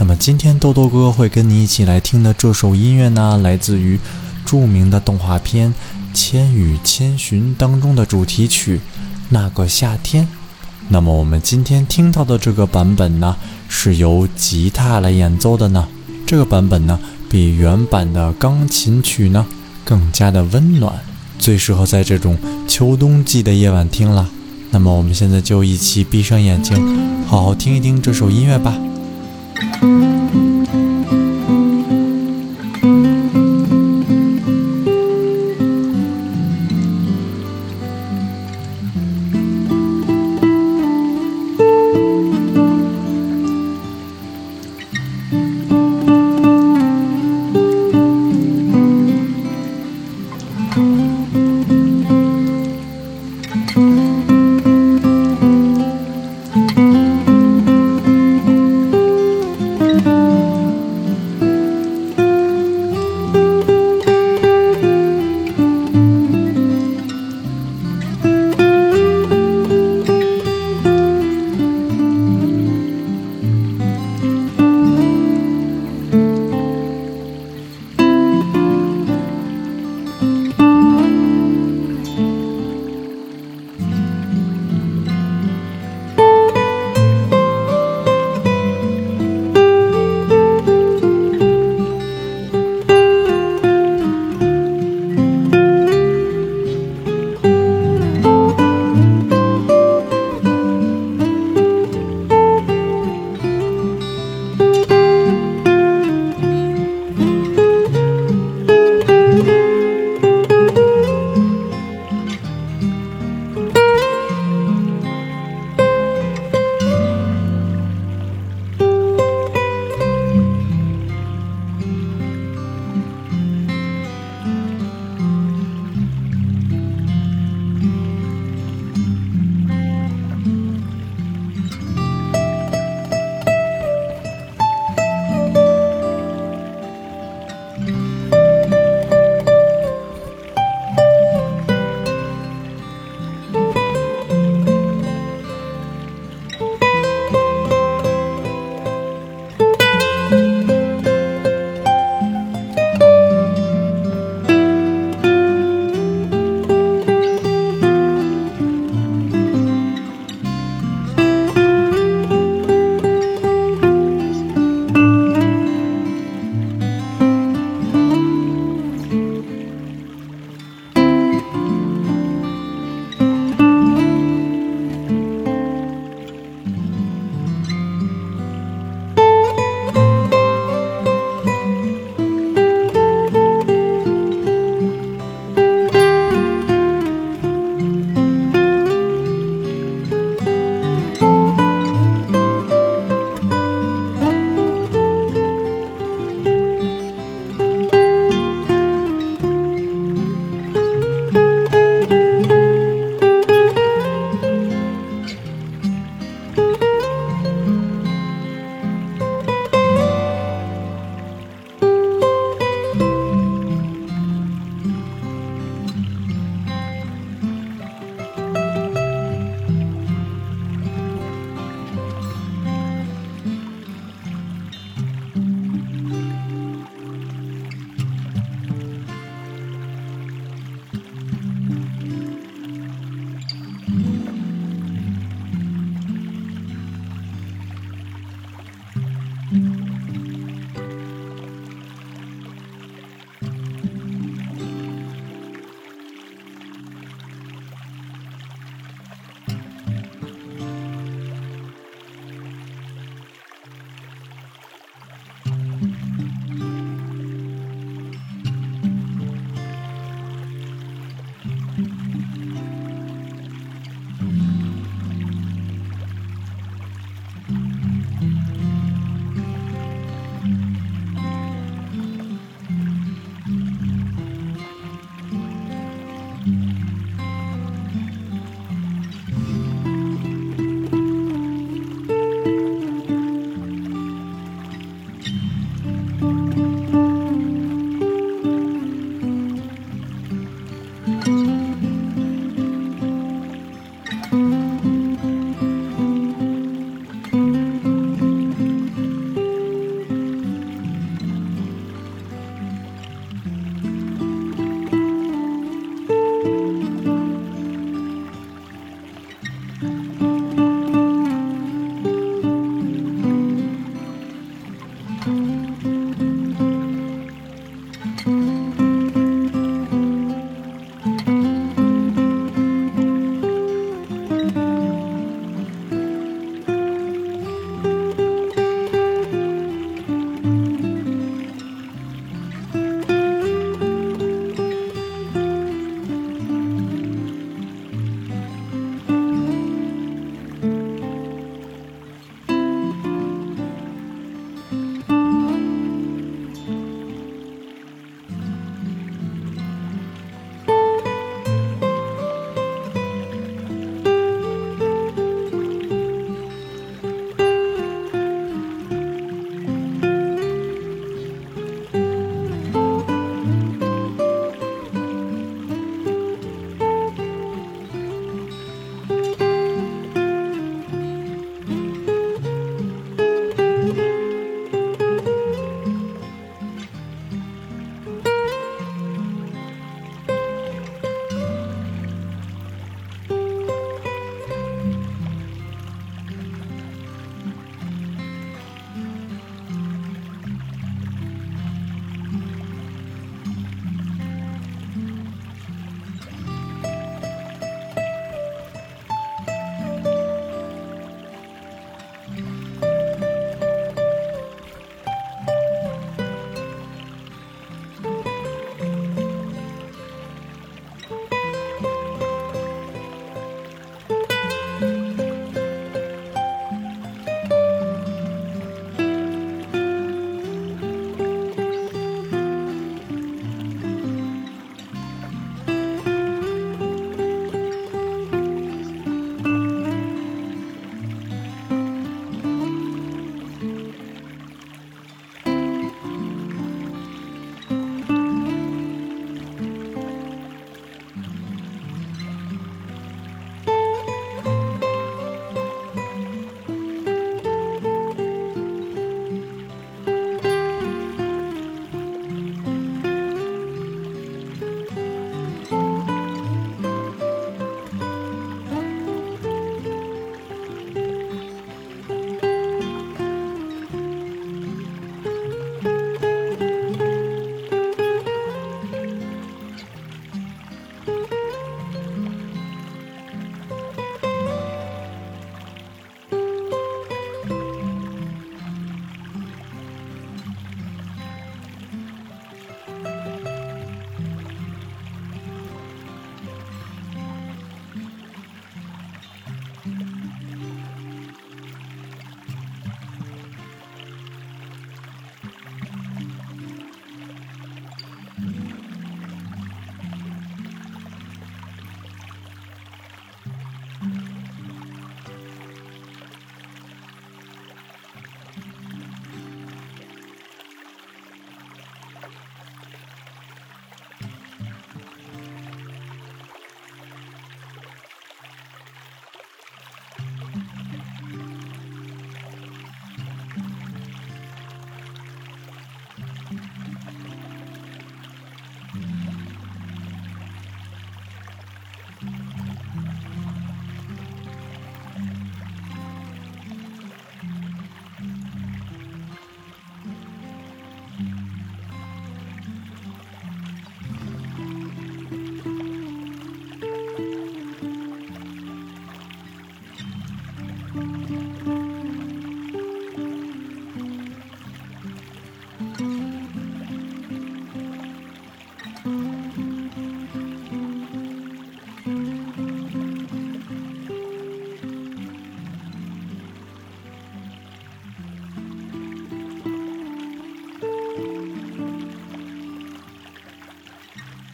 那么今天豆豆哥会跟你一起来听的这首音乐呢，来自于著名的动画片《千与千寻》当中的主题曲《那个夏天》。那么我们今天听到的这个版本呢，是由吉他来演奏的呢。这个版本呢，比原版的钢琴曲呢更加的温暖，最适合在这种秋冬季的夜晚听了。那么我们现在就一起闭上眼睛，好好听一听这首音乐吧。Thank you.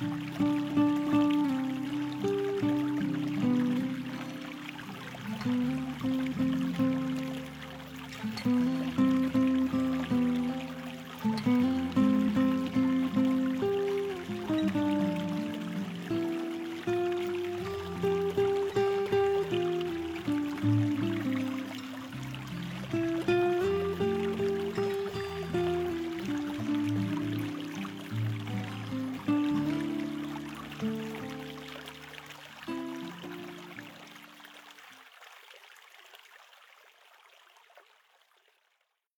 嗯。